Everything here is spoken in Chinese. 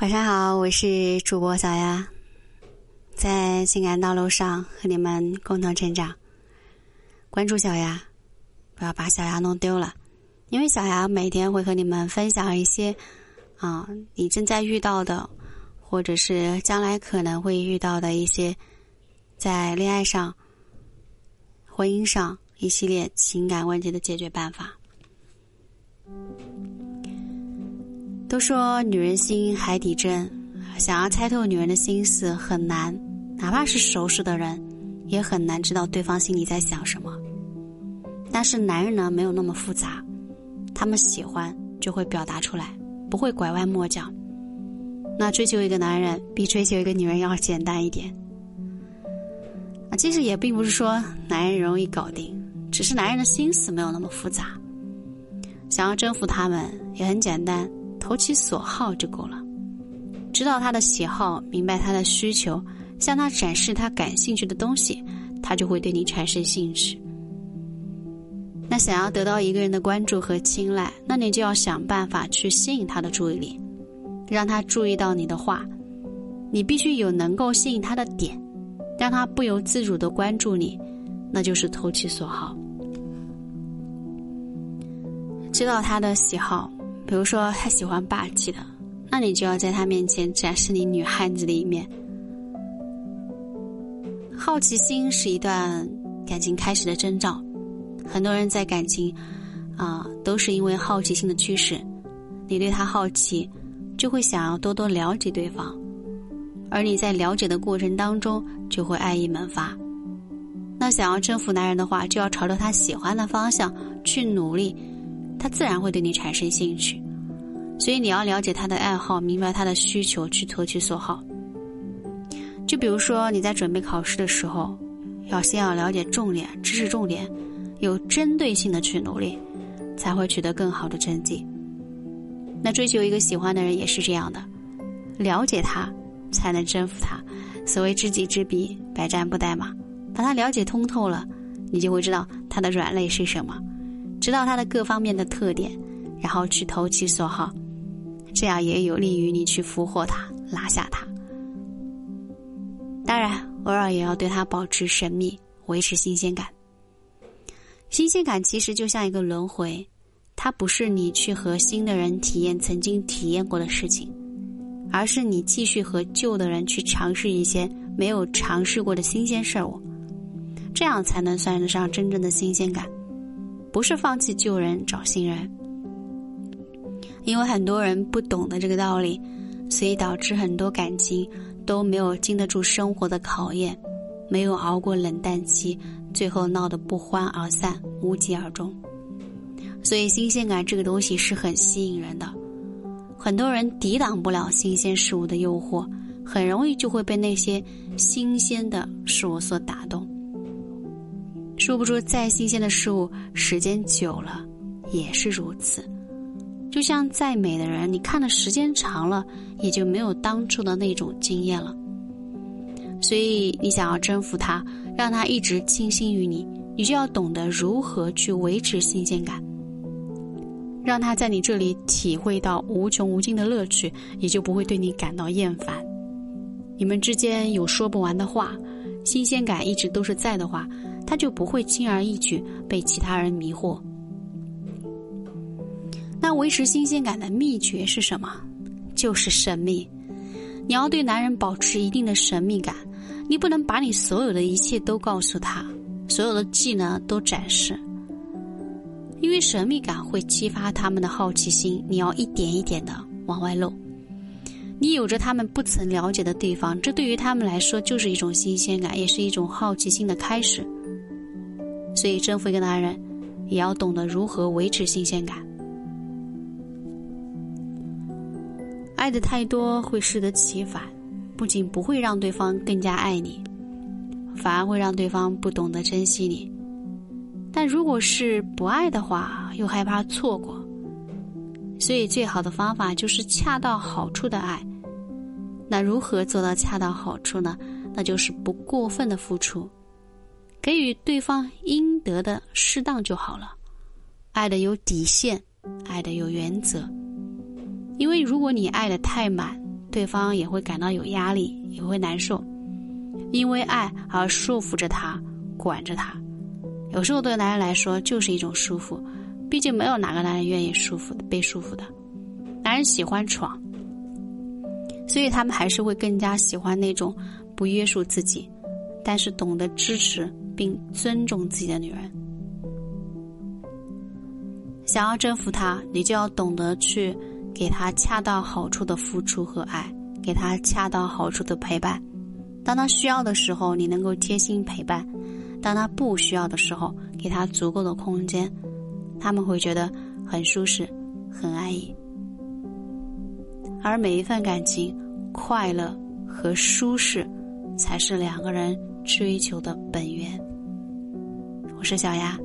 晚上好，我是主播小丫，在情感道路上和你们共同成长。关注小丫，不要把小丫弄丢了，因为小丫每天会和你们分享一些啊，你正在遇到的，或者是将来可能会遇到的一些在恋爱上、婚姻上一系列情感问题的解决办法。都说女人心海底针，想要猜透女人的心思很难，哪怕是熟识的人，也很难知道对方心里在想什么。但是男人呢，没有那么复杂，他们喜欢就会表达出来，不会拐弯抹角。那追求一个男人比追求一个女人要简单一点。啊，其实也并不是说男人容易搞定，只是男人的心思没有那么复杂。想要征服他们也很简单。投其所好就够了，知道他的喜好，明白他的需求，向他展示他感兴趣的东西，他就会对你产生兴趣。那想要得到一个人的关注和青睐，那你就要想办法去吸引他的注意力，让他注意到你的话，你必须有能够吸引他的点，让他不由自主的关注你，那就是投其所好。知道他的喜好。比如说，他喜欢霸气的，那你就要在他面前展示你女汉子的一面。好奇心是一段感情开始的征兆，很多人在感情啊都是因为好奇心的驱使。你对他好奇，就会想要多多了解对方，而你在了解的过程当中就会爱意萌发。那想要征服男人的话，就要朝着他喜欢的方向去努力。他自然会对你产生兴趣，所以你要了解他的爱好，明白他的需求，去投其所好。就比如说你在准备考试的时候，要先要了解重点，知识重点，有针对性的去努力，才会取得更好的成绩。那追求一个喜欢的人也是这样的，了解他才能征服他。所谓知己知彼，百战不殆嘛。把他了解通透了，你就会知道他的软肋是什么。知道他的各方面的特点，然后去投其所好，这样也有利于你去俘获他、拿下他。当然，偶尔也要对他保持神秘，维持新鲜感。新鲜感其实就像一个轮回，它不是你去和新的人体验曾经体验过的事情，而是你继续和旧的人去尝试一些没有尝试过的新鲜事物，这样才能算得上真正的新鲜感。不是放弃旧人找新人，因为很多人不懂得这个道理，所以导致很多感情都没有经得住生活的考验，没有熬过冷淡期，最后闹得不欢而散，无疾而终。所以新鲜感这个东西是很吸引人的，很多人抵挡不了新鲜事物的诱惑，很容易就会被那些新鲜的事物所打动。说不出再新鲜的事物，时间久了也是如此。就像再美的人，你看的时间长了，也就没有当初的那种惊艳了。所以，你想要征服他，让他一直倾心于你，你就要懂得如何去维持新鲜感，让他在你这里体会到无穷无尽的乐趣，也就不会对你感到厌烦。你们之间有说不完的话，新鲜感一直都是在的话。他就不会轻而易举被其他人迷惑。那维持新鲜感的秘诀是什么？就是神秘。你要对男人保持一定的神秘感，你不能把你所有的一切都告诉他，所有的技能都展示，因为神秘感会激发他们的好奇心。你要一点一点的往外露，你有着他们不曾了解的地方，这对于他们来说就是一种新鲜感，也是一种好奇心的开始。所以，征服一个男人，也要懂得如何维持新鲜感。爱的太多会适得其反，不仅不会让对方更加爱你，反而会让对方不懂得珍惜你。但如果是不爱的话，又害怕错过。所以，最好的方法就是恰到好处的爱。那如何做到恰到好处呢？那就是不过分的付出。给予对方应得的适当就好了，爱的有底线，爱的有原则。因为如果你爱的太满对方也会感到有压力，也会难受，因为爱而束缚着他，管着他。有时候对男人来说就是一种束缚，毕竟没有哪个男人愿意束缚被束缚的。男人喜欢闯，所以他们还是会更加喜欢那种不约束自己，但是懂得支持并尊重自己的女人。想要征服她，你就要懂得去给她恰到好处的付出和爱，给她恰到好处的陪伴。当她需要的时候，你能够贴心陪伴；当她不需要的时候，给她足够的空间，他们会觉得很舒适、很安逸。而每一份感情，快乐和舒适，才是两个人追求的本源。我是小丫，